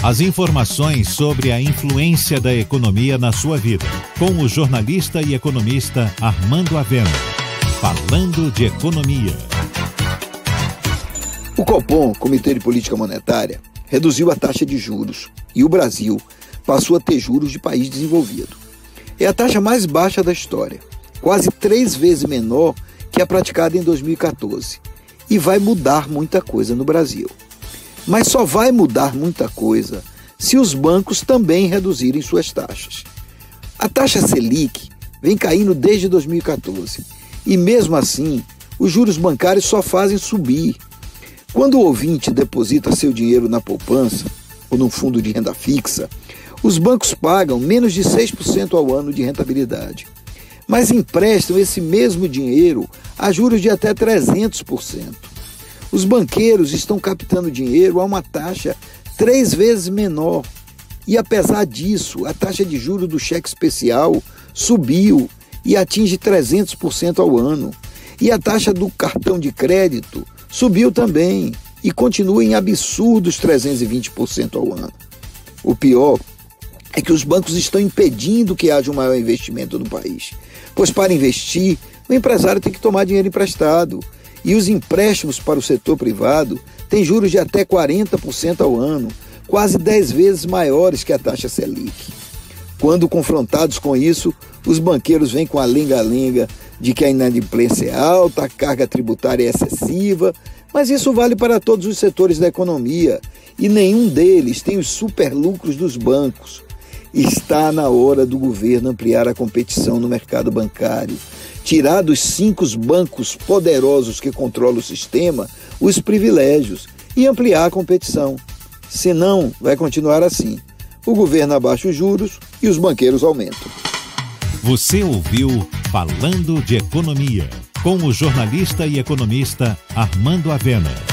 As informações sobre a influência da economia na sua vida, com o jornalista e economista Armando Avena. Falando de economia. O Copom, Comitê de Política Monetária, reduziu a taxa de juros e o Brasil passou a ter juros de país desenvolvido. É a taxa mais baixa da história, quase três vezes menor que a praticada em 2014, e vai mudar muita coisa no Brasil. Mas só vai mudar muita coisa se os bancos também reduzirem suas taxas. A taxa Selic vem caindo desde 2014 e, mesmo assim, os juros bancários só fazem subir. Quando o ouvinte deposita seu dinheiro na poupança ou num fundo de renda fixa, os bancos pagam menos de 6% ao ano de rentabilidade, mas emprestam esse mesmo dinheiro a juros de até 300%. Os banqueiros estão captando dinheiro a uma taxa três vezes menor. E apesar disso, a taxa de juros do cheque especial subiu e atinge 300% ao ano. E a taxa do cartão de crédito subiu também e continua em absurdos 320% ao ano. O pior é que os bancos estão impedindo que haja um maior investimento no país. Pois para investir, o empresário tem que tomar dinheiro emprestado e os empréstimos para o setor privado têm juros de até 40% ao ano, quase 10 vezes maiores que a taxa Selic. Quando confrontados com isso, os banqueiros vêm com a lenga-lenga de que a inadimplência é alta, a carga tributária é excessiva, mas isso vale para todos os setores da economia e nenhum deles tem os superlucros dos bancos. Está na hora do governo ampliar a competição no mercado bancário tirar dos cinco bancos poderosos que controlam o sistema os privilégios e ampliar a competição. Senão, vai continuar assim. O governo abaixa os juros e os banqueiros aumentam. Você ouviu Falando de Economia, com o jornalista e economista Armando Avena.